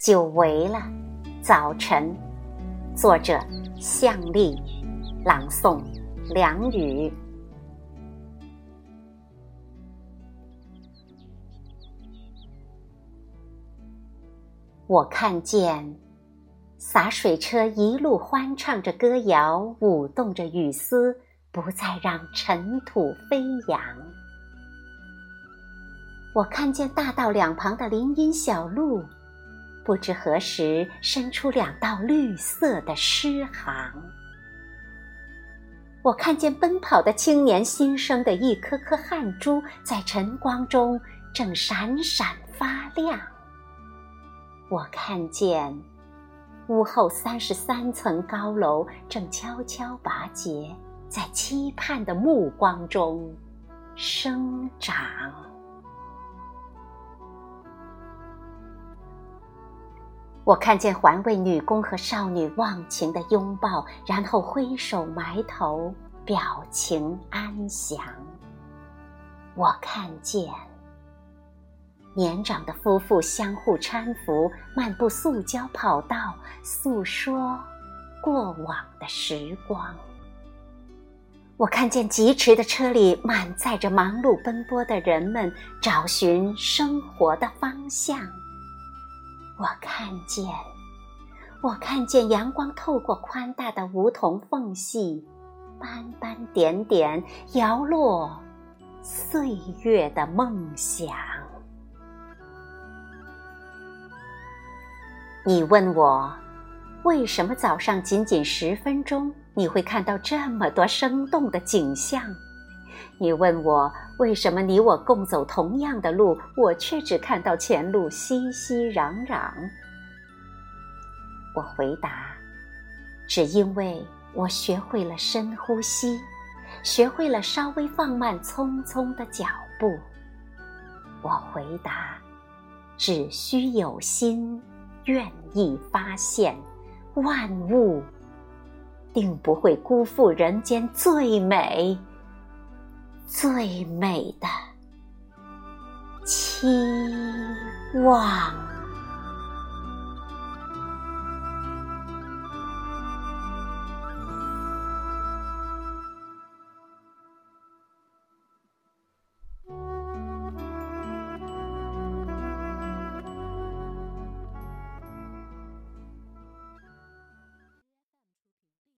久违了，早晨。作者：向丽，朗诵：梁雨。我看见洒水车一路欢唱着歌谣，舞动着雨丝，不再让尘土飞扬。我看见大道两旁的林荫小路，不知何时伸出两道绿色的诗行。我看见奔跑的青年心生的一颗颗汗珠，在晨光中正闪闪发亮。我看见屋后三十三层高楼正悄悄拔节，在期盼的目光中生长。我看见环卫女工和少女忘情的拥抱，然后挥手埋头，表情安详。我看见年长的夫妇相互搀扶，漫步塑胶跑道，诉说过往的时光。我看见疾驰的车里满载着忙碌奔波的人们，找寻生活的方向。我看见，我看见阳光透过宽大的梧桐缝隙，斑斑点点摇落岁月的梦想。你问我，为什么早上仅仅十分钟，你会看到这么多生动的景象？你问我为什么你我共走同样的路，我却只看到前路熙熙攘攘？我回答：只因为我学会了深呼吸，学会了稍微放慢匆匆的脚步。我回答：只需有心，愿意发现，万物定不会辜负人间最美。最美的期望。